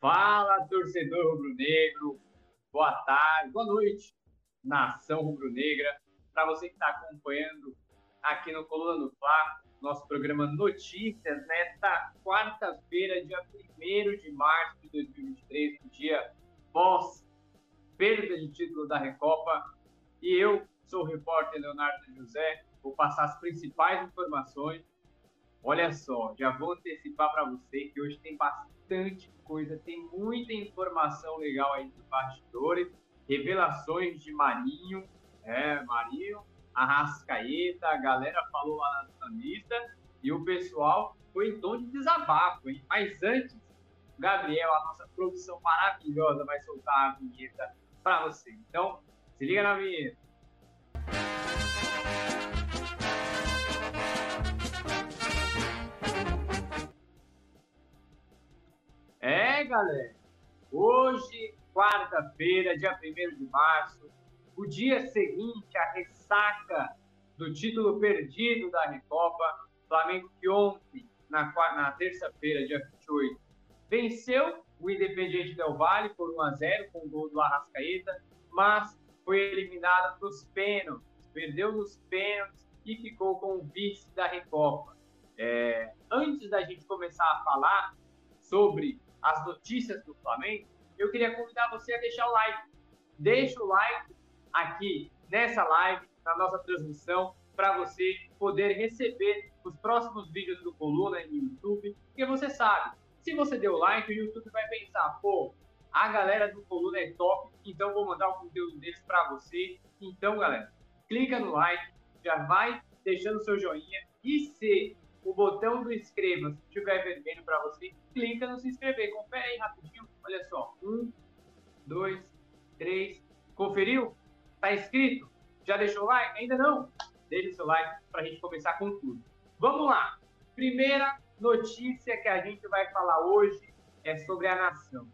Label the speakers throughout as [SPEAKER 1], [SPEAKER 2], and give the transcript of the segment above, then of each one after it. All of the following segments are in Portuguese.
[SPEAKER 1] Fala, torcedor rubro-negro. Boa tarde, boa noite, nação rubro-negra. Para você que está acompanhando aqui no Coluna do Fla, nosso programa Notícias, nesta quarta-feira, dia 1 de março de 2023, no dia pós perda de título da Recopa. E eu sou o repórter Leonardo José, vou passar as principais informações. Olha só, já vou antecipar para você que hoje tem bastante coisa, tem muita informação legal aí dos bastidores, revelações de Marinho, é, Marinho, Arrascaeta, a galera falou lá na lista e o pessoal foi em tom de desabafo, hein? Mas antes, Gabriel, a nossa produção maravilhosa, vai soltar a vinheta para você. Então, se liga na vinheta. É, galera. Hoje, quarta-feira, dia 1 de março, o dia seguinte à ressaca do título perdido da Recopa, Flamengo que ontem, na, na terça-feira, dia 28, venceu o Independiente Del Valle por 1 a 0 com o gol do Arrascaeta, mas foi eliminado nos pênaltis, perdeu nos pênaltis e ficou com o vice da Recopa. É, antes da gente começar a falar sobre as notícias do Flamengo, eu queria convidar você a deixar o like. Deixa o like aqui nessa live, na nossa transmissão, para você poder receber os próximos vídeos do Coluna no YouTube, porque você sabe, se você deu like, o YouTube vai pensar, pô, a galera do Coluna é top, então vou mandar o conteúdo deles para você. Então, galera, clica no like, já vai deixando seu joinha e se o botão do inscreva-se estiver vermelho para você, clica no se inscrever. Confere aí rapidinho, olha só, um, dois, três, conferiu? Tá inscrito? Já deixou o like? Ainda não? Deixe seu like para a gente começar com tudo. Vamos lá. Primeira notícia que a gente vai falar hoje é sobre a nação.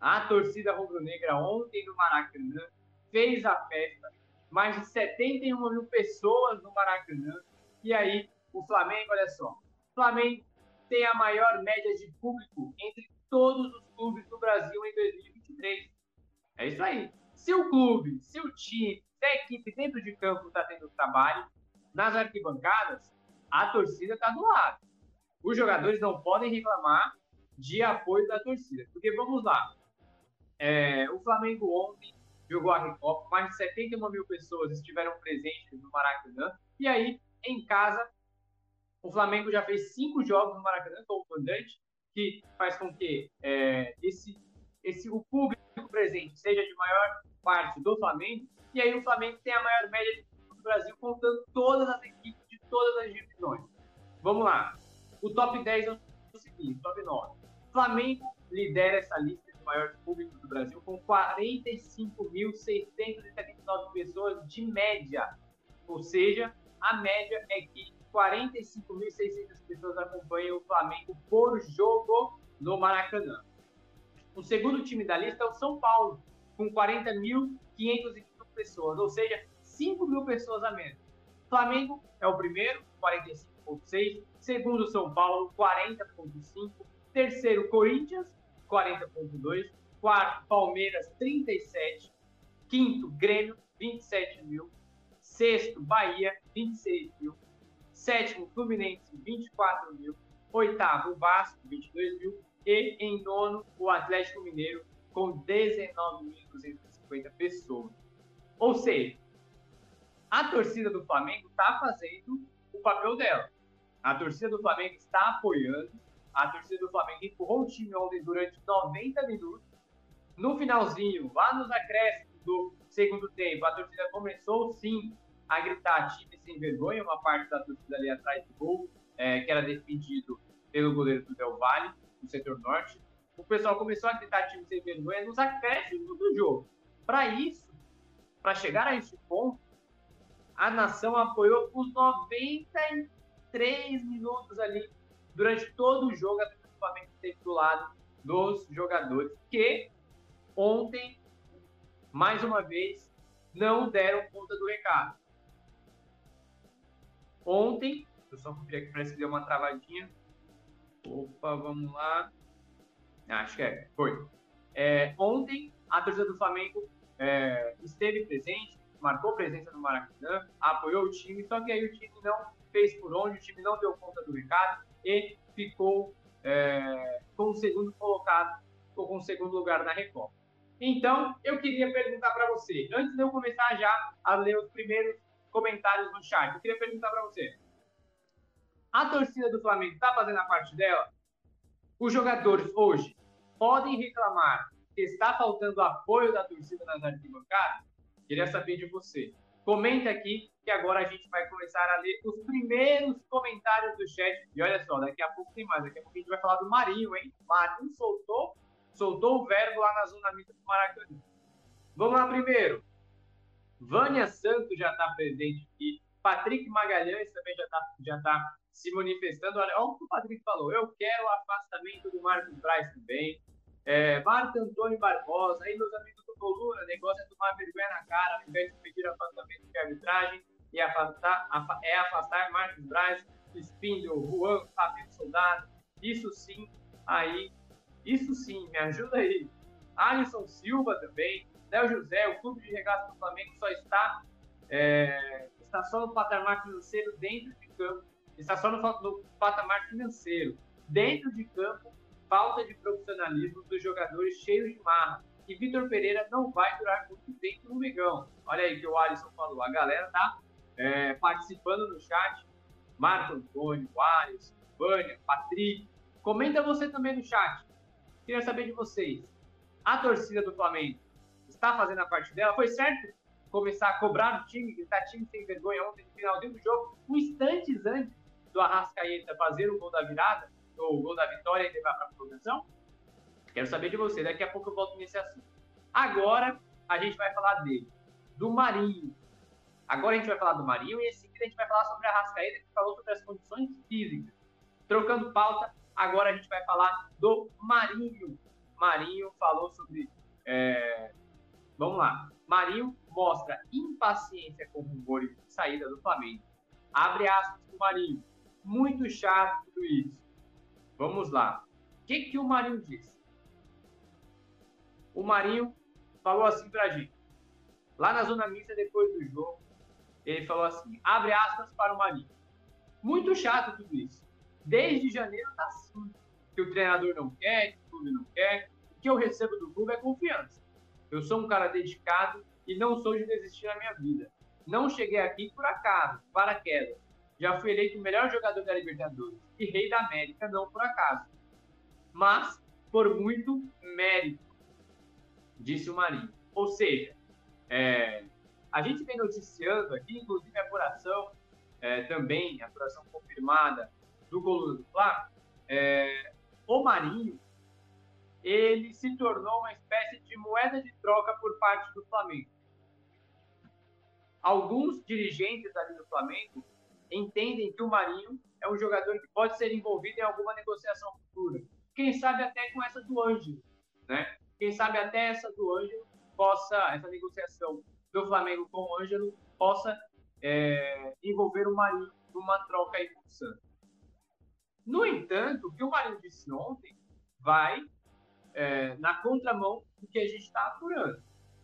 [SPEAKER 1] A torcida rubro-negra ontem no Maracanã fez a festa, mais de 71 mil pessoas no Maracanã. E aí, o Flamengo, olha só, o Flamengo tem a maior média de público entre todos os clubes do Brasil em 2023. É isso aí. Se o clube, se o time, se a equipe dentro de campo está tendo trabalho, nas arquibancadas, a torcida está do lado. Os jogadores não podem reclamar de apoio da torcida. Porque vamos lá. É, o Flamengo ontem jogou a Recopa, mais de 71 mil pessoas estiveram presentes no Maracanã. E aí, em casa, o Flamengo já fez cinco jogos no Maracanã como mandante, que faz com que é, esse, esse, o público presente seja de maior parte do Flamengo, e aí o Flamengo tem a maior média do Brasil, contando todas as equipes de todas as divisões. Vamos lá. O top 10 é o seguinte, top 9. Flamengo lidera essa lista de maiores públicos do Brasil com 45.679 pessoas de média. Ou seja, a média é que 45.600 pessoas acompanham o Flamengo por jogo no Maracanã. O segundo time da lista é o São Paulo, com 40.505 pessoas, ou seja, 5 mil pessoas a menos. Flamengo é o primeiro, 45,6. Segundo, São Paulo, 40,5. Terceiro, Corinthians, 40,2. Quarto, Palmeiras, 37. Quinto, Grêmio, 27 mil. Sexto, Bahia, 26 mil. Sétimo, Fluminense, 24 mil. Oitavo, Vasco, 22 mil. E em nono, o Atlético Mineiro, com 19.250 pessoas. Ou seja, a torcida do Flamengo está fazendo o papel dela. A torcida do Flamengo está apoiando. A torcida do Flamengo empurrou o time ontem durante 90 minutos. No finalzinho, lá nos acréscimos do segundo tempo, a torcida começou sim a gritar time sem vergonha, uma parte da torcida ali atrás do gol, é, que era defendido pelo goleiro do Del Valle, no setor norte o pessoal começou a gritar time sem vergonha nos acréscimos do jogo. Para isso, para chegar a esse ponto, a nação apoiou os 93 minutos ali, durante todo o jogo, até o Flamengo esteve do lado dos jogadores, que ontem, mais uma vez, não deram conta do recado. Ontem, eu só conferir aqui, parece que deu uma travadinha. Opa, vamos lá. Acho que é, foi. É, ontem, a torcida do Flamengo é, esteve presente, marcou presença no Maracanã, apoiou o time, só que aí o time não fez por onde, o time não deu conta do recado e ficou é, com o segundo colocado, ficou com o segundo lugar na Recopa. Então, eu queria perguntar para você, antes de eu começar já a ler os primeiros comentários no chat, eu queria perguntar para você: a torcida do Flamengo está fazendo a parte dela? Os jogadores hoje podem reclamar que está faltando apoio da torcida nas arquibancadas? Queria saber de você. Comenta aqui que agora a gente vai começar a ler os primeiros comentários do chat. E olha só, daqui a pouco tem mais. Daqui a pouco a gente vai falar do Marinho, hein? Marinho soltou, soltou o verbo lá na zona mista do Maracanã. Vamos lá primeiro. Vânia Santos já está presente aqui. Patrick Magalhães também já está já tá se manifestando. Olha, olha o que o Patrick falou. Eu quero o afastamento do Marcos Braz também. É, Marco Antônio Barbosa, aí meus amigos do Coluna, negócio é tomar vergonha na cara, ao invés de pedir afastamento de arbitragem e afastar, é afastar Marcos Braz, Spindle, Juan, Fabio Soldado. Isso sim, aí, isso sim, me ajuda aí. Alisson Silva também, Léo José, o clube de regaço do Flamengo só está, é, está só no patamar financeiro dentro de campo, está só no, no patamar financeiro. Dentro de campo, falta de profissionalismo dos jogadores cheios de marra. E Vitor Pereira não vai durar muito tempo no Megão. Olha aí que o Alisson falou. A galera tá é, participando no chat. Marco Antônio, Alisson, Vânia, Patrick. Comenta você também no chat. Queria saber de vocês. A torcida do Flamengo está fazendo a parte dela? Foi certo começar a cobrar o time, gritar time sem vergonha ontem no finalzinho do jogo, um instantes antes do Arrascaeta fazer o gol da virada? o gol da vitória e levar para a prorrogação? Quero saber de você. Daqui a pouco eu volto nesse assunto. Agora a gente vai falar dele, do Marinho. Agora a gente vai falar do Marinho e em seguida a gente vai falar sobre a Rascaeta, que falou sobre as condições físicas. Trocando pauta, agora a gente vai falar do Marinho. Marinho falou sobre. É... Vamos lá. Marinho mostra impaciência com rumores de saída do Flamengo. Abre aspas para o Marinho. Muito chato tudo isso. Vamos lá. O que, que o Marinho disse? O Marinho falou assim pra gente. Lá na zona mista, depois do jogo, ele falou assim: abre aspas para o Marinho. Muito chato tudo isso. Desde janeiro tá assim. Que o treinador não quer, que o clube não quer. O que eu recebo do clube é confiança. Eu sou um cara dedicado e não sou de desistir na minha vida. Não cheguei aqui por acaso, para queda já fui eleito o melhor jogador da Libertadores e rei da América, não por acaso, mas por muito mérito, disse o Marinho. Ou seja, é, a gente vem noticiando aqui, inclusive a apuração, é, também, a apuração confirmada do Coluna do Fla, é, o Marinho, ele se tornou uma espécie de moeda de troca por parte do Flamengo. Alguns dirigentes ali do Flamengo entendem que o Marinho é um jogador que pode ser envolvido em alguma negociação futura. Quem sabe até com essa do Ângelo, né? Quem sabe até essa do Ângelo possa, essa negociação do Flamengo com o Ângelo possa é, envolver o Marinho numa troca aí com o Santos. No entanto, o que o Marinho disse ontem vai é, na contramão do que a gente está apurando.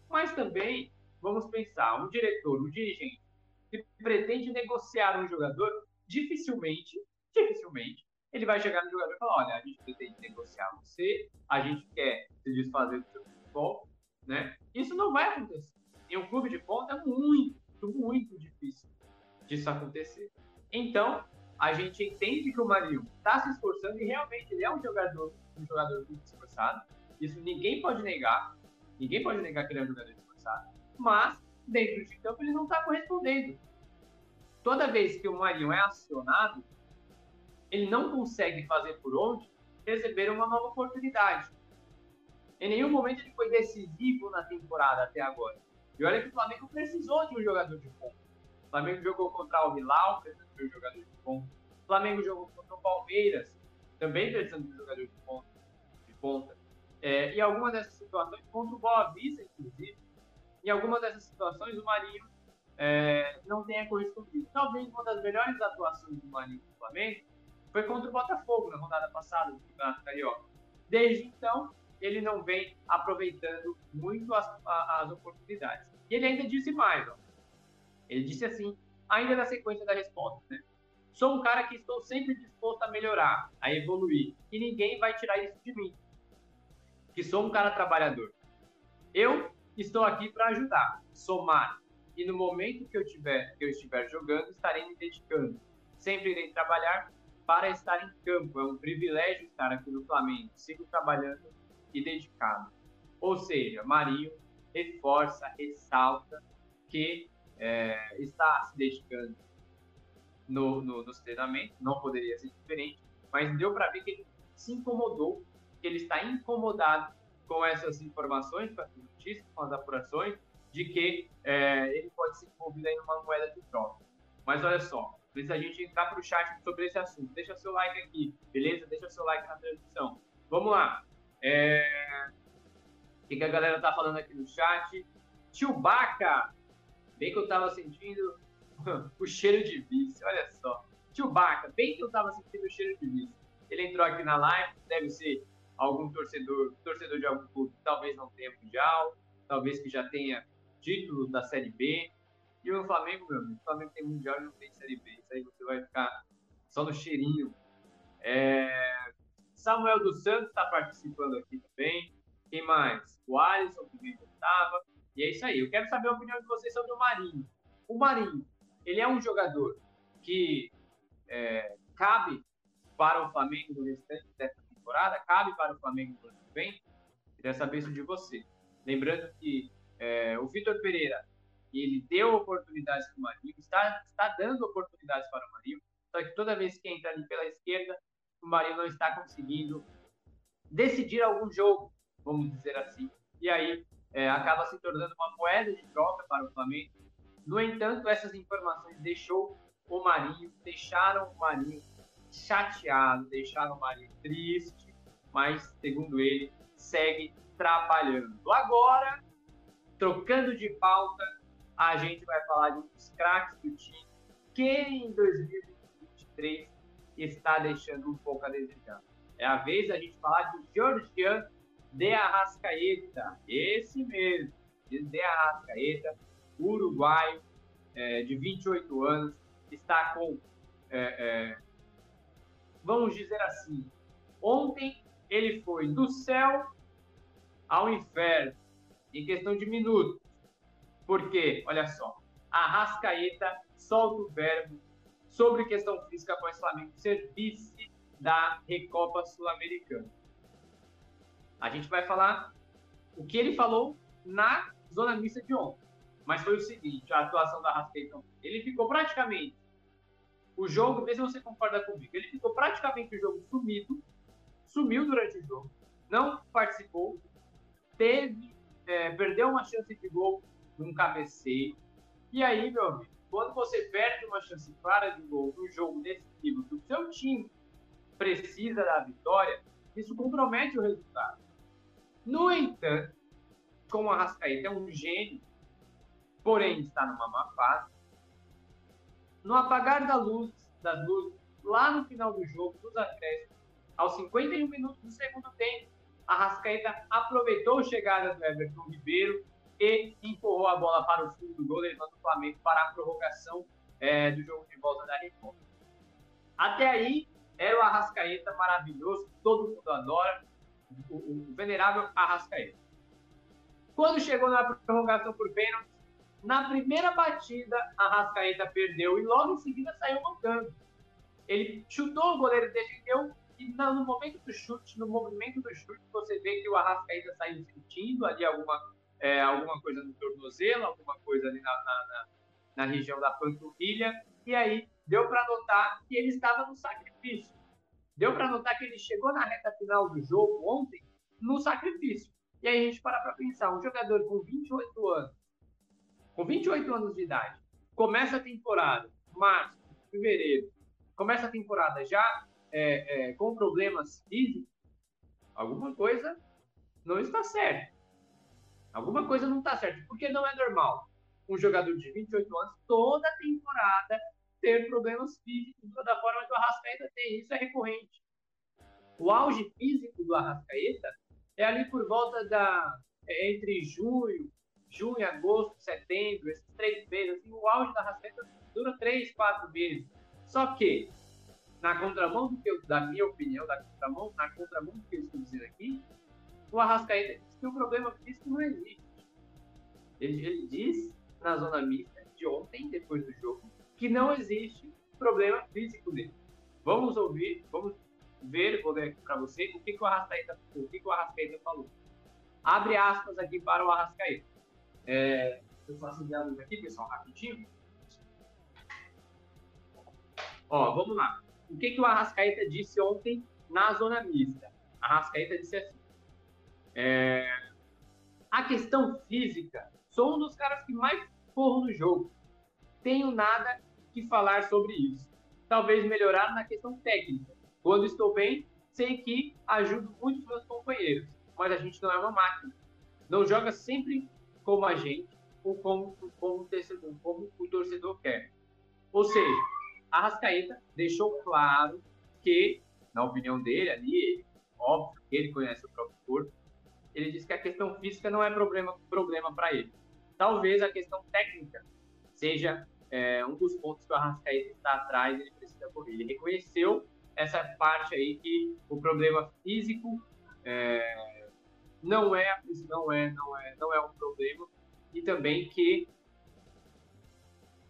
[SPEAKER 1] Mas também, vamos pensar, um diretor, um dirigente que pretende negociar um jogador, dificilmente, dificilmente, ele vai chegar no jogador e falar, olha, a gente pretende negociar você, a gente quer se desfazer do seu futebol, né? Isso não vai acontecer. Em um clube de ponta é muito, muito difícil disso acontecer. Então, a gente entende que o Marinho está se esforçando e realmente ele é um jogador, um jogador muito esforçado. Isso ninguém pode negar. Ninguém pode negar que ele é um jogador esforçado. Mas dentro de campo ele não está correspondendo. Toda vez que o Marinho é acionado, ele não consegue fazer por onde receber uma nova oportunidade. Em nenhum momento ele foi decisivo na temporada até agora. E olha que o Flamengo precisou de um jogador de ponta. O Flamengo jogou contra o Hilal, precisando de um jogador de ponta. O Flamengo jogou contra o Palmeiras, também precisando de um jogador de ponta. De ponta. É, e algumas dessas situações, contra o Boa Vista, inclusive, em algumas dessas situações, o Marinho é, não tenha correspondido. Talvez uma das melhores atuações do Marinho no Flamengo foi contra o Botafogo na rodada passada do Campeonato Carioca. Desde então, ele não vem aproveitando muito as, as oportunidades. E ele ainda disse mais, ó. Ele disse assim, ainda na sequência da resposta, né? Sou um cara que estou sempre disposto a melhorar, a evoluir, e ninguém vai tirar isso de mim. Que sou um cara trabalhador. Eu estou aqui para ajudar, somar, e no momento que eu tiver que eu estiver jogando, estarei me dedicando. Sempre irei trabalhar para estar em campo. É um privilégio estar aqui no Flamengo. Sigo trabalhando e dedicado. Ou seja, Marinho reforça, ressalta que é, está se dedicando no, no, nos treinamentos, não poderia ser diferente, mas deu para ver que ele se incomodou, que ele está incomodado com essas informações, com as notícias, com as apurações, de que é, ele pode ser envolvido aí numa moeda de troca. Mas olha só, antes da gente entrar para o chat sobre esse assunto, deixa seu like aqui, beleza? Deixa seu like na transmissão. Vamos lá. É... O que a galera tá falando aqui no chat? Chewbacca! Bem que eu tava sentindo o cheiro de vice, olha só. Chewbacca, bem que eu tava sentindo o cheiro de vice. Ele entrou aqui na live, deve ser algum torcedor, torcedor de algum clube, talvez não tenha mundial, talvez que já tenha título da Série B. E o Flamengo, meu amigo, o Flamengo tem mundial e não tem Série B. Isso aí você vai ficar só no cheirinho. É... Samuel dos Santos está participando aqui também. Quem mais? O Alisson, que veio estava. E é isso aí. Eu quero saber a opinião de vocês sobre o Marinho. O Marinho, ele é um jogador que é, cabe para o Flamengo no restante dessa temporada? Cabe para o Flamengo no ano que vem? Queria saber isso de você. Lembrando que é, o Vitor Pereira, ele deu oportunidades para o Marinho, está, está dando oportunidades para o Marinho, só que toda vez que entra ali pela esquerda, o Marinho não está conseguindo decidir algum jogo, vamos dizer assim. E aí é, acaba se tornando uma moeda de troca para o Flamengo. No entanto, essas informações deixou o Marinho, deixaram o Marinho chateado, deixaram o Marinho triste, mas segundo ele, segue trabalhando. Agora, trocando de pauta, a gente vai falar de um dos craques do time que em 2023 está deixando um pouco a desejar. É a vez da gente falar de Georgian de Arrascaeta, esse mesmo, de Arrascaeta, uruguaio, é, de 28 anos, está com, é, é, vamos dizer assim, ontem ele foi do céu ao inferno, em questão de minutos. Porque, olha só, Arrascaeta solta o verbo sobre questão física o Flamengo ser vice da Recopa Sul-Americana. A gente vai falar o que ele falou na zona mista de ontem. Mas foi o seguinte, a atuação da Rascaeta, ele ficou praticamente o jogo, vê se você concorda comigo, ele ficou praticamente o jogo sumido, sumiu durante o jogo, não participou, teve, é, perdeu uma chance de gol num cabeceio, e aí, meu amigo, quando você perde uma chance clara de gol num jogo decisivo que o seu time precisa da vitória, isso compromete o resultado. No entanto, como a Rascaeta é um gênio, porém está numa má fase, no apagar da luz, das luzes, lá no final do jogo, dos acréscimos, aos 51 minutos do segundo tempo, a Rascaeta aproveitou a chegada do Everton Ribeiro e empurrou a bola para o fundo do gol, levando o Flamengo para a prorrogação é, do jogo de volta da Recopa. Até aí, era o Arrascaeta maravilhoso, todo mundo adora, o, venerável Arrascaeta. Quando chegou na prorrogação por pênalti, na primeira batida, Arrascaeta perdeu e logo em seguida saiu montando. Ele chutou, o goleiro defendeu e no momento do chute, no movimento do chute, você vê que o Arrascaeta saiu sentindo ali alguma é, alguma coisa no tornozelo, alguma coisa ali na, na, na, na região da panturrilha, e aí deu para notar que ele estava no sacrifício. Deu para notar que ele chegou na reta final do jogo ontem no sacrifício. E aí a gente para para pensar, um jogador com 28 anos, com 28 anos de idade, começa a temporada, março, fevereiro, começa a temporada já é, é, com problemas físicos, alguma coisa não está certa. Alguma coisa não está certa, porque não é normal um jogador de 28 anos toda temporada ter problemas físicos da forma que o Arrascaeta tem. Isso é recorrente. O auge físico do Arrascaeta é ali por volta da é entre junho, junho, agosto, setembro, esses três meses. Assim, o auge da Arrascaeta dura três, quatro meses. Só que na contramão do que eu, da minha opinião, da contramão, na contramão do que eu estou dizendo aqui, o Arrascaeta diz que o problema físico não existe. Ele, ele diz na zona mista de ontem, depois do jogo, que não existe problema físico dele. Vamos ouvir, vamos ver, vou ler aqui para você o que, que, o Arrascaeta, o que, que o Arrascaeta falou. Abre aspas aqui para o Arrascaeta. É, eu faço a luz aqui, pessoal, rapidinho. Ó, vamos lá. O que, que o Arrascaeta disse ontem na zona mista? Arrascaeta disse assim: é, a questão física, sou um dos caras que mais corro no jogo. Tenho nada que falar sobre isso. Talvez melhorar na questão técnica. Quando estou bem, sei que ajudo muito os meus companheiros. Mas a gente não é uma máquina. Não joga sempre como a gente ou como, como, o, torcedor, como o torcedor quer. Ou seja, a Rascaeta deixou claro que, na opinião dele, ali, óbvio que ele conhece o próprio corpo, ele disse que a questão física não é problema problema para ele. Talvez a questão técnica seja é, um dos pontos que o Arrascaeta está atrás, ele precisa correr. Ele reconheceu essa parte aí que o problema físico é, não é não é não é não é um problema e também que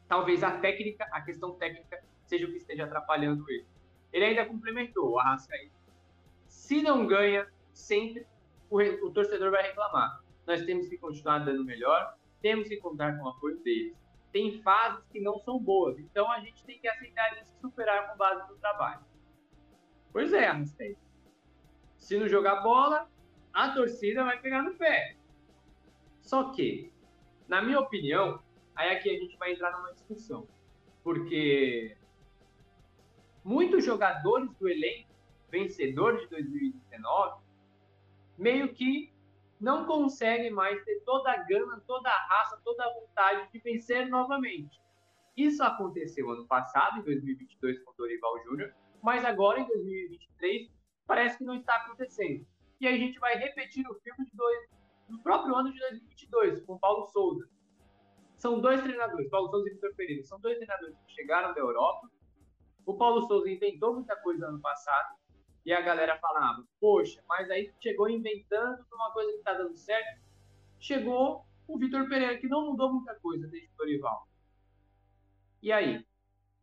[SPEAKER 1] talvez a técnica, a questão técnica seja o que esteja atrapalhando ele. Ele ainda complementou o Arrascaeta. Se não ganha, sempre o, o, torcedor vai reclamar. Nós temos que continuar dando melhor, temos que contar com o apoio deles. Tem fases que não são boas, então a gente tem que aceitar isso e superar com base no trabalho. Pois é, Arrascaeta. Se não jogar bola, a torcida vai pegar no pé. Só que, na minha opinião, aí aqui a gente vai entrar numa discussão. Porque muitos jogadores do elenco vencedor de 2019 meio que não conseguem mais ter toda a gana, toda a raça, toda a vontade de vencer novamente. Isso aconteceu ano passado, em 2022, com o Dorival Júnior, mas agora, em 2023, parece que não está acontecendo. E a gente vai repetir o filme de dois, no próprio ano de 2022, com Paulo Souza. São dois treinadores, Paulo Souza e Vitor Pereira, são dois treinadores que chegaram da Europa. O Paulo Souza inventou muita coisa ano passado, e a galera falava, poxa, mas aí chegou inventando uma coisa que está dando certo. Chegou o Vitor Pereira, que não mudou muita coisa desde o Dorival. E aí?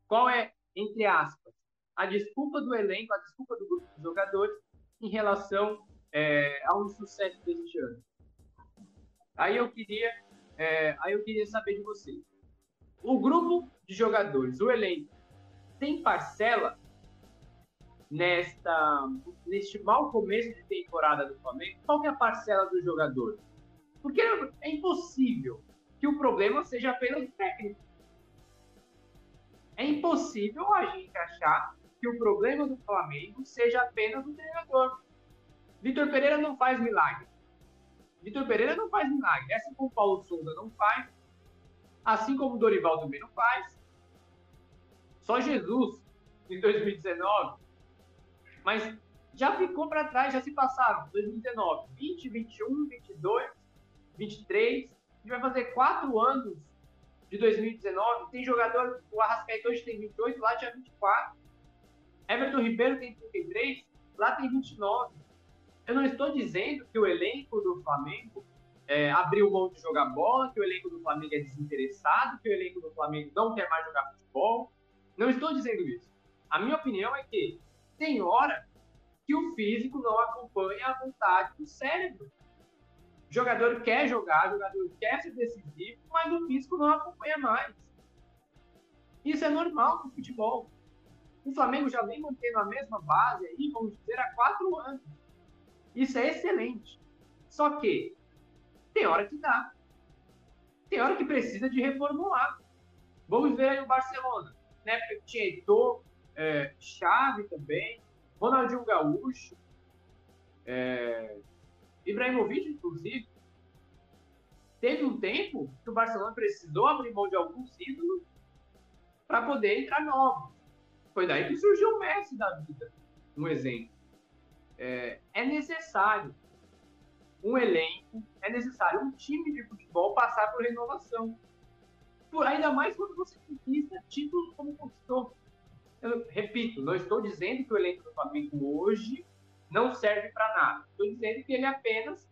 [SPEAKER 1] Qual é, entre aspas, a desculpa do elenco, a desculpa do grupo de jogadores em relação é, ao sucesso deste ano? Aí eu queria, é, aí eu queria saber de você. O grupo de jogadores, o elenco, tem parcela nesta, neste mau começo de temporada do Flamengo, qual é a parcela do jogador? Porque é impossível que o problema seja apenas técnico. É impossível a gente achar que o problema do Flamengo seja apenas o treinador. Vitor Pereira não faz milagre. Vitor Pereira não faz milagre. Assim como o Paulo Souza não faz. Assim como o Dorival também não faz. Só Jesus, em 2019, mas já ficou para trás, já se passaram 2019, 20, 21, 22, 23. A gente vai fazer quatro anos de 2019. Tem jogador, o Arrascaeta hoje tem 28, lá tinha 24. Everton Ribeiro tem 33, lá tem 29. Eu não estou dizendo que o elenco do Flamengo é, abriu mão de jogar bola, que o elenco do Flamengo é desinteressado, que o elenco do Flamengo não quer mais jogar futebol. Não estou dizendo isso. A minha opinião é que tem hora que o físico não acompanha a vontade do cérebro. O jogador quer jogar, o jogador quer ser decisivo, mas o físico não acompanha mais. Isso é normal no futebol. O Flamengo já vem mantendo a mesma base aí, vamos dizer, há quatro anos. Isso é excelente. Só que tem hora que dá. Tem hora que precisa de reformular. Vamos ver aí o Barcelona. Né? Porque tinha Heitor, é, Chave também, Ronaldinho Gaúcho, é, Ibrahimovic, inclusive. Teve um tempo que o Barcelona precisou abrir mão de alguns ídolos para poder entrar novos. Foi daí que surgiu o Messi da vida, um exemplo. é, é necessário um elenco, é necessário um time de futebol passar por renovação. Por, ainda mais quando você conquista títulos como conquistou. Eu repito, não estou dizendo que o elenco do Flamengo hoje não serve para nada. Estou dizendo que ele apenas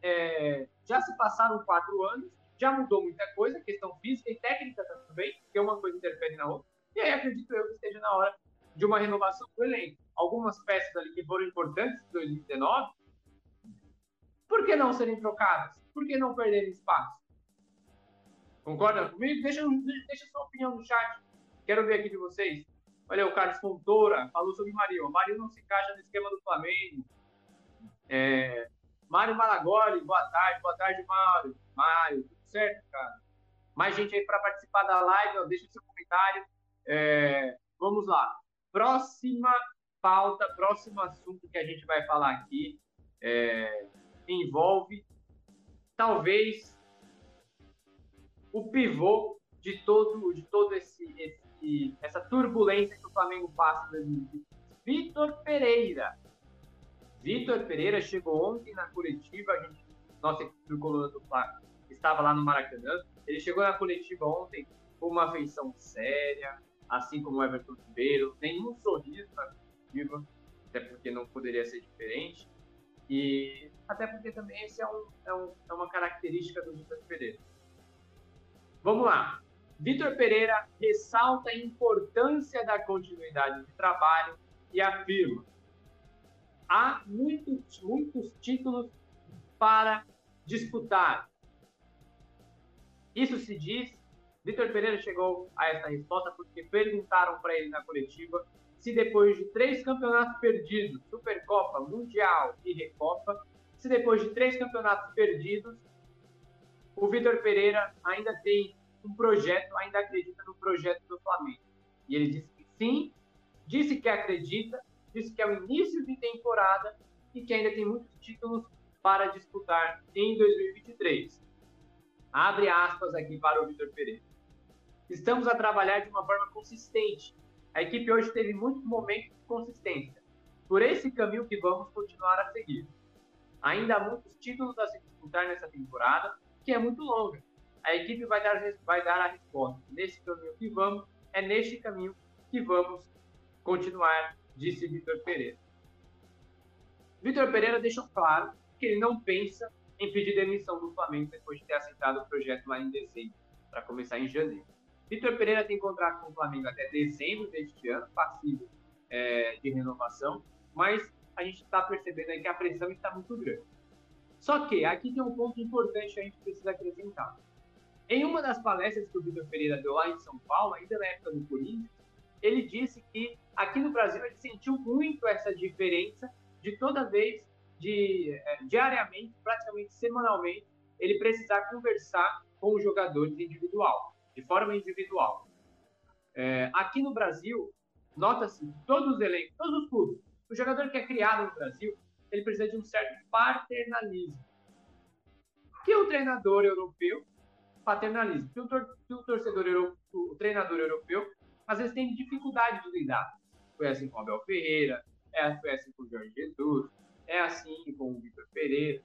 [SPEAKER 1] é, já se passaram quatro anos, já mudou muita coisa, questão física e técnica também, porque uma coisa interfere na outra. E aí acredito eu que esteja na hora de uma renovação do elenco. Algumas peças ali que foram importantes em 2019, por que não serem trocadas? Por que não perderem espaço? Concorda comigo? Deixa, deixa sua opinião no chat. Quero ver aqui de vocês. Olha, o Carlos Fontoura falou sobre o Marinho. O Marinho não se encaixa no esquema do Flamengo. É, Mário Malagoli, boa tarde. Boa tarde, Mário. Mário, tudo certo, cara? Mais gente aí para participar da live, ó, deixa seu comentário. É, vamos lá. Próxima pauta, próximo assunto que a gente vai falar aqui é, envolve talvez o pivô de todo, de todo esse, esse essa turbulência que o Flamengo passa Vitor Pereira. Vitor Pereira chegou ontem na coletiva, a gente, nossa equipe do Coluna do Flamengo estava lá no Maracanã. Ele chegou na coletiva ontem com uma afeição séria, assim como o Everton Ribeiro, nenhum sorriso na coletiva, até porque não poderia ser diferente. E até porque também esse é, um, é, um, é uma característica do Vitor Pereira. Vamos lá. Vitor Pereira ressalta a importância da continuidade de trabalho e afirma: há muitos, muitos títulos para disputar. Isso se diz. Vitor Pereira chegou a essa resposta porque perguntaram para ele na coletiva se depois de três campeonatos perdidos, Supercopa, Mundial e Recopa, se depois de três campeonatos perdidos, o Vitor Pereira ainda tem um projeto, ainda acredita no projeto do Flamengo. E ele disse que sim, disse que acredita disse que é o início de temporada e que ainda tem muitos títulos para disputar em 2023. Abre aspas aqui para o Vitor Pereira. Estamos a trabalhar de uma forma consistente. A equipe hoje teve muitos momentos de consistência. Por esse caminho que vamos continuar a seguir. Ainda há muitos títulos a se disputar nessa temporada, que é muito longa. A equipe vai dar, vai dar a resposta. Nesse caminho que vamos, é neste caminho que vamos continuar disse Vitor Pereira. Vitor Pereira deixou claro que ele não pensa em pedir demissão do Flamengo depois de ter aceitado o projeto lá em dezembro, para começar em janeiro. Vitor Pereira tem contrato com o Flamengo até dezembro deste ano, passivo é, de renovação, mas a gente está percebendo aí que a pressão está muito grande. Só que aqui tem um ponto importante que a gente precisa acrescentar. Em uma das palestras que o Vitor Pereira deu lá em São Paulo, ainda na época do Corinthians, ele disse que aqui no Brasil ele sentiu muito essa diferença de toda vez, de é, diariamente, praticamente semanalmente, ele precisar conversar com os jogadores individual, de forma individual. É, aqui no Brasil, nota-se todos os elencos, todos os clubes, o jogador que é criado no Brasil, ele precisa de um certo paternalismo. Que o treinador europeu paternalismo. Que o, tor o torcedor europeu, o treinador europeu às vezes tem dificuldade de lidar. Foi assim com o Abel Ferreira, é, foi assim com o Jorge Jesus, é assim com o Vitor Pereira.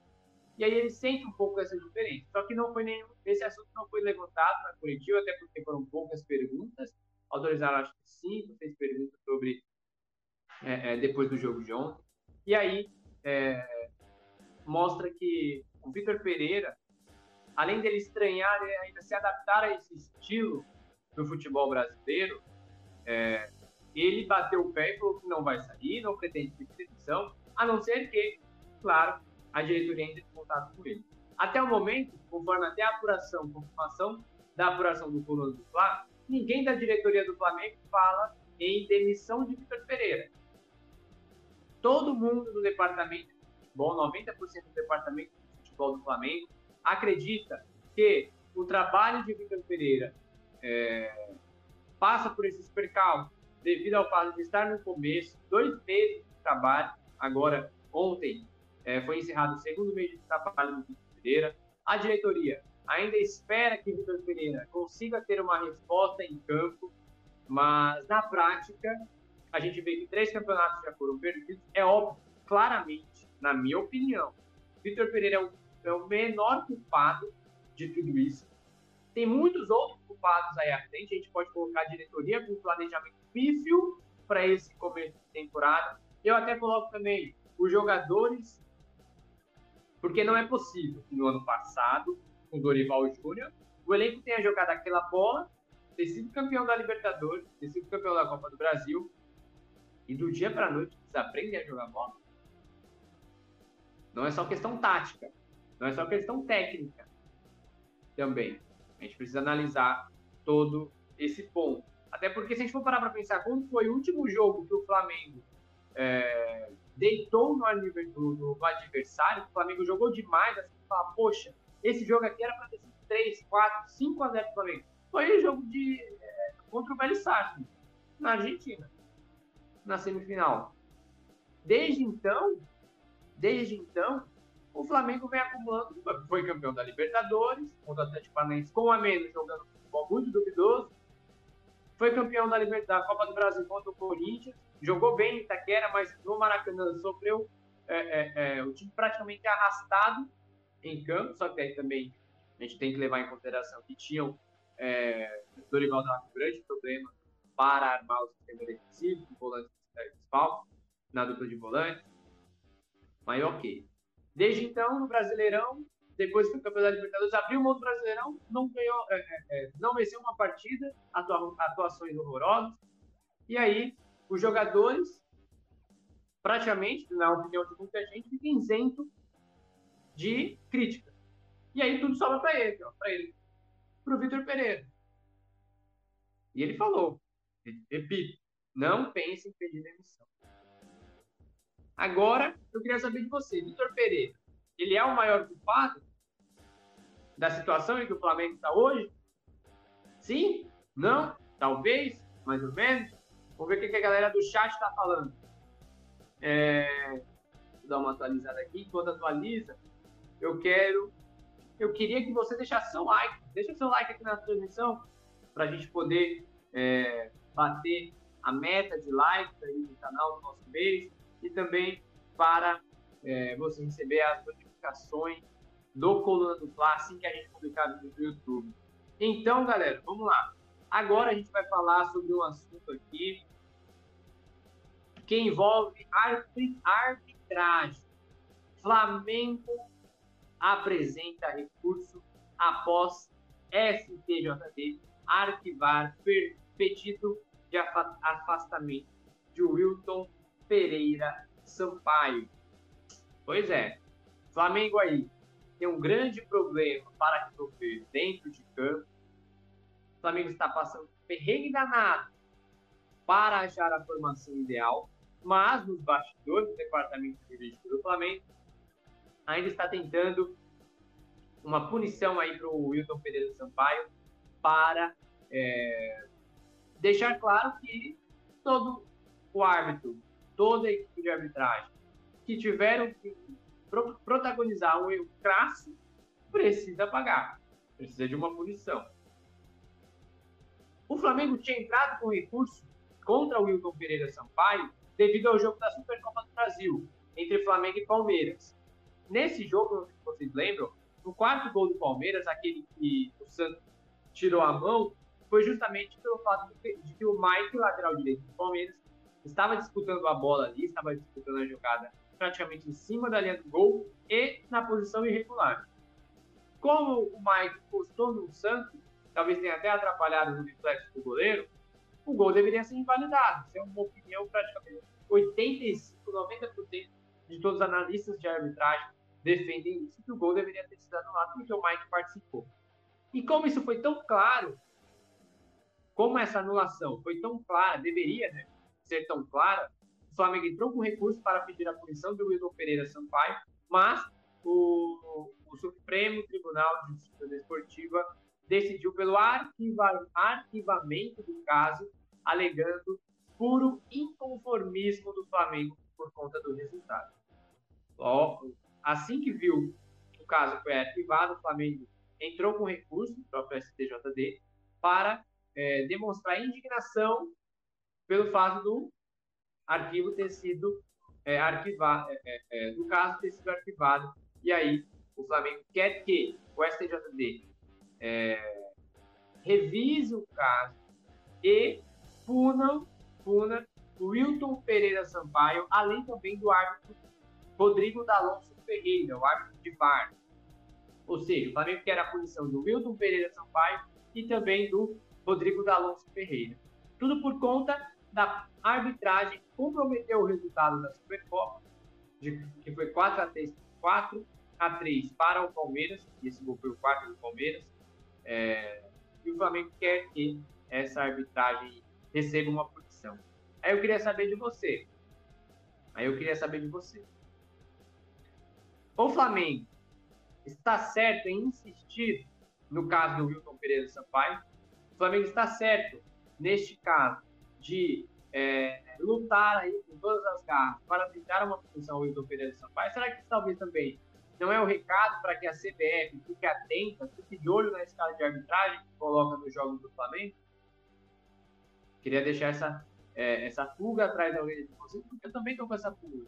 [SPEAKER 1] E aí ele sente um pouco essa diferença. Só que não foi nenhum, esse assunto não foi levantado na coletiva, até porque foram poucas perguntas. Autorizaram, acho que cinco, seis perguntas sobre é, é, depois do jogo de ontem. E aí é, mostra que o Vitor Pereira, além dele estranhar ainda se adaptar a esse estilo do futebol brasileiro, é, ele bateu o pé e falou que não vai sair, não pretende pedir demissão, a não ser que, claro, a diretoria entre em contato com ele. Até o momento, conforme até a apuração, confirmação da apuração do Coluna do Flamengo, ninguém da diretoria do Flamengo fala em demissão de Vitor Pereira. Todo mundo do departamento de futebol, 90% do departamento de futebol do Flamengo, acredita que o trabalho de Vitor Pereira é, passa por esses percalços devido ao fato de estar no começo, dois meses de trabalho. Agora, ontem, é, foi encerrado o segundo mês de trabalho do Vitor Pereira. A diretoria ainda espera que Vitor Pereira consiga ter uma resposta em campo, mas na prática, a gente vê que três campeonatos já foram perdidos. É óbvio claramente, na minha opinião, Vitor Pereira é o, é o menor culpado de tudo isso. Tem muitos outros culpados aí à frente. A gente pode colocar a diretoria com planejamento pífio para esse começo de temporada. Eu até coloco também os jogadores, porque não é possível que no ano passado, com Dorival Júnior, o elenco tenha jogado aquela bola, ter sido campeão da Libertadores, ter sido campeão da Copa do Brasil, e do dia para noite desaprender a jogar bola. Não é só questão tática, não é só questão técnica também. A gente precisa analisar todo esse ponto. Até porque, se a gente for parar para pensar, quando foi o último jogo que o Flamengo é, deitou no, adversário, o Flamengo jogou demais, assim, fala, poxa, esse jogo aqui era para ter sido 3, 4, 5 a 0 do Flamengo. Foi o jogo de, é, contra o Belissácio, na Argentina, na semifinal. Desde então, desde então, o Flamengo vem acumulando, foi campeão da Libertadores, contra o Atlético Paranaense com a menos, jogando futebol muito duvidoso. Foi campeão da, Copa do Brasil contra o Corinthians, jogou bem em Itaquera, mas no Maracanã sofreu é, é, é, o time praticamente arrastado em campo, só que aí também a gente tem que levar em consideração que tinham é, Dorival da grande problema para armar o sistema defensivo, com volantes principal, na dupla de volantes. Mas ok. Desde então, no Brasileirão, depois foi campeão da Libertadores, abriu mão do Brasileirão, não ganhou, é, é, é, não venceu uma partida, atua, atuações horrorosas. E aí, os jogadores, praticamente, na opinião de muita gente, ficam isentos de crítica. E aí tudo sobra para ele, para ele, para o Vitor Pereira. E ele falou, repito, não pense em pedir demissão. Agora, eu queria saber de você, Vitor Pereira. Ele é o maior culpado da situação em que o Flamengo está hoje? Sim? Não? Talvez? Mais ou menos? Vamos ver o que a galera do chat está falando. É... Vou dar uma atualizada aqui. Enquanto atualiza, eu quero. Eu queria que você deixasse seu like. Deixa seu like aqui na transmissão para a gente poder é, bater a meta de likes aí no canal do nosso mês e também para é, você receber as notificações do Coluna do Fla assim que a gente publicar no YouTube. Então, galera, vamos lá. Agora a gente vai falar sobre um assunto aqui que envolve arbitragem. Flamengo apresenta recurso após STJD arquivar pedido de afastamento de Wilton Pereira Sampaio. Pois é, Flamengo aí tem um grande problema para resolver dentro de campo. O Flamengo está passando um perrengue danado para achar a formação ideal, mas nos bastidores do departamento jurídico do Flamengo ainda está tentando uma punição aí para o Wilton Pereira Sampaio para é, deixar claro que todo o árbitro toda a equipe de arbitragem que tiveram que pro protagonizar um erro crasso precisa pagar, precisa de uma punição. O Flamengo tinha entrado com recurso contra o Wilton Pereira Sampaio devido ao jogo da Supercopa do Brasil entre Flamengo e Palmeiras. Nesse jogo, não sei se vocês lembram, no quarto gol do Palmeiras, aquele que o Santos tirou a mão, foi justamente pelo fato de que o Mike, lateral direito do Palmeiras, estava disputando a bola ali, estava disputando a jogada praticamente em cima da linha do gol e na posição irregular. Como o Mike postou no Santos, talvez tenha até atrapalhado no reflexo do goleiro, o gol deveria ser invalidado. Isso é uma opinião praticamente 85, 90% de todos os analistas de arbitragem defendem isso, que o gol deveria ter sido anulado porque o Mike participou. E como isso foi tão claro, como essa anulação foi tão clara, deveria, né? Ser tão clara, o Flamengo entrou com recurso para pedir a punição do Wilton Pereira Sampaio, mas o, o Supremo Tribunal de Justiça Desportiva decidiu pelo arquiva, arquivamento do caso, alegando puro inconformismo do Flamengo por conta do resultado. Assim que viu o caso foi arquivado, o Flamengo entrou com recurso o STJD para é, demonstrar indignação pelo fato do arquivo ter sido é, arquivado, é, é, é, do caso ter sido arquivado. E aí o Flamengo quer que o STJD é, revise o caso e puna, puna Wilton Pereira Sampaio, além também do árbitro Rodrigo D'Alonso Ferreira, o árbitro de VAR. Ou seja, o Flamengo quer a punição do Wilton Pereira Sampaio e também do Rodrigo D'Alonso Ferreira. Tudo por conta da arbitragem comprometeu o resultado da Supercopa, que foi 4 a 3, 4 a 3 para o Palmeiras, e esse gol foi o 4 do Palmeiras, é, e o Flamengo quer que essa arbitragem receba uma punição. Aí eu queria saber de você. Aí eu queria saber de você. O Flamengo está certo em insistir no caso do Wilton Pereira Sampaio? O Flamengo está certo, neste caso, de é, lutar aí com todas as garras para tentar uma punição ao Wilton Pereira Sampaio? Será que talvez também não é o recado para que a CBF fique atenta, fique de olho na escala de arbitragem que coloca nos jogos do Flamengo? Queria deixar essa, é, essa pulga atrás da orelha de vocês, porque eu também estou com essa pulga.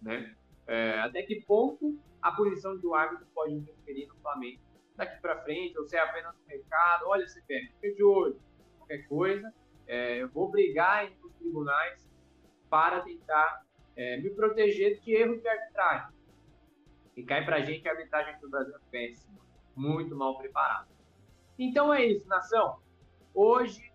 [SPEAKER 1] Né? É, até que ponto a punição do árbitro pode interferir no Flamengo daqui para frente, ou se é apenas um recado, olha, CBF, fica de olho, qualquer coisa, é, eu vou brigar nos tribunais para tentar é, me proteger de erros de arbitragem. E cai para a gente a arbitragem aqui no Brasil é péssima, muito mal preparada. Então é isso, nação. Hoje,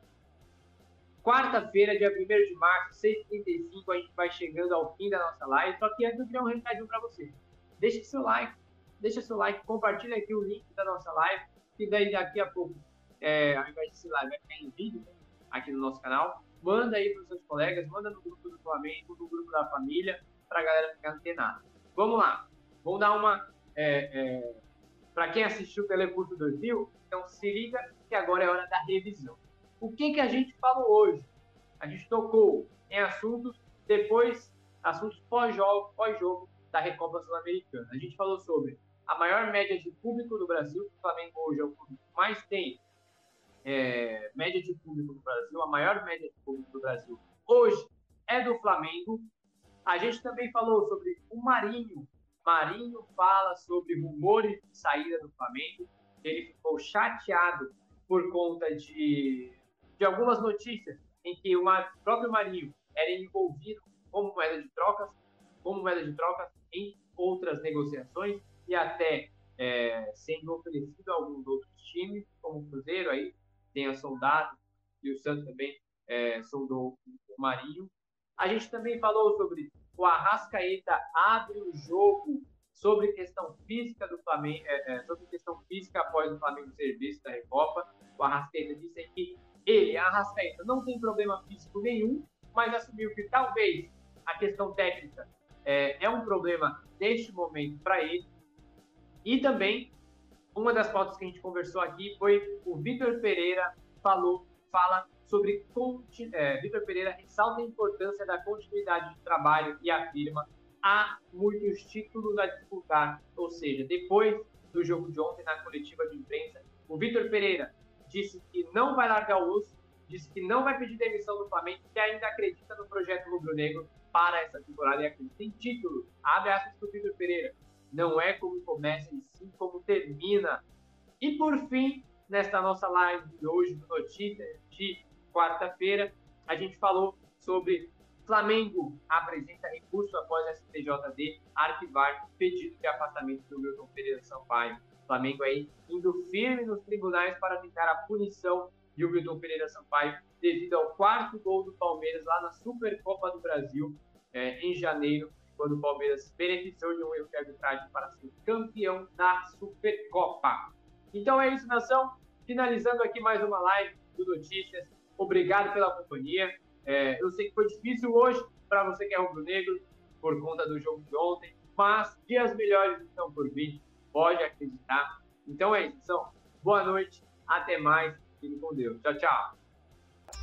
[SPEAKER 1] quarta-feira, dia 1 de março, 6h35, a gente vai chegando ao fim da nossa live. Só que antes eu queria um recadinho para você. Deixa seu like, deixa seu like, compartilha aqui o link da nossa live, e daí daqui a pouco, é, ao invés desse live, vai ficar em vídeo aqui no nosso canal. Manda aí para os seus colegas, manda no grupo do Flamengo, no grupo da família, para a galera ficar antenada. Vamos lá. Vamos dar uma. É, é, Para quem assistiu o Telecurso 2000, então se liga que agora é hora da revisão. O que, que a gente falou hoje? A gente tocou em assuntos depois, assuntos pós-jogo, pós-jogo da Recopa Sul-Americana. A gente falou sobre a maior média de público do Brasil, o Flamengo hoje é o clube que mais tem é, média de público do Brasil, a maior média de público do Brasil hoje é do Flamengo. A gente também falou sobre o Marinho, Marinho fala sobre rumores de saída do Flamengo. Ele ficou chateado por conta de, de algumas notícias em que o próprio Marinho era envolvido como moeda de trocas, como moeda de trocas em outras negociações e até é, sendo oferecido a alguns outros times, como o Cruzeiro aí tem a soldado e o Santos também é, soldou o Marinho. A gente também falou sobre o Arrascaeta abre o jogo sobre questão física do Flamengo, é, é, sobre questão física após o Flamengo ser visto da Recopa. O Arrascaeta disse que ele, Arrascaeta, não tem problema físico nenhum, mas assumiu que talvez a questão técnica é, é um problema neste momento para ele. E também, uma das pautas que a gente conversou aqui foi o Vitor Pereira falou, fala sobre é, Vitor Pereira ressalta a importância da continuidade de trabalho e afirma há muitos títulos a disputar, ou seja, depois do jogo de ontem na coletiva de imprensa, o Vitor Pereira disse que não vai largar o osso, disse que não vai pedir demissão do Flamengo, que ainda acredita no projeto rubro-negro para essa temporada e acredita em título. Abre aspas para o Vitor Pereira. Não é como começa e sim como termina. E por fim, nesta nossa live de hoje, do Notícias de quarta-feira, a gente falou sobre Flamengo apresenta recurso após a STJD arquivar pedido de afastamento do Milton Pereira Sampaio. Flamengo aí indo firme nos tribunais para tentar a punição de Milton Pereira Sampaio devido ao quarto gol do Palmeiras lá na Supercopa do Brasil é, em janeiro, quando o Palmeiras beneficiou de um erro de arbitragem para ser campeão da Supercopa. Então é isso, nação. Finalizando aqui mais uma live do Notícias. Obrigado pela companhia. É, eu sei que foi difícil hoje para você que é rubro-negro por conta do jogo de ontem, mas dias melhores estão por vir. Pode acreditar. Então é isso. Então, boa noite. Até mais. Fique com Deus. Tchau, tchau.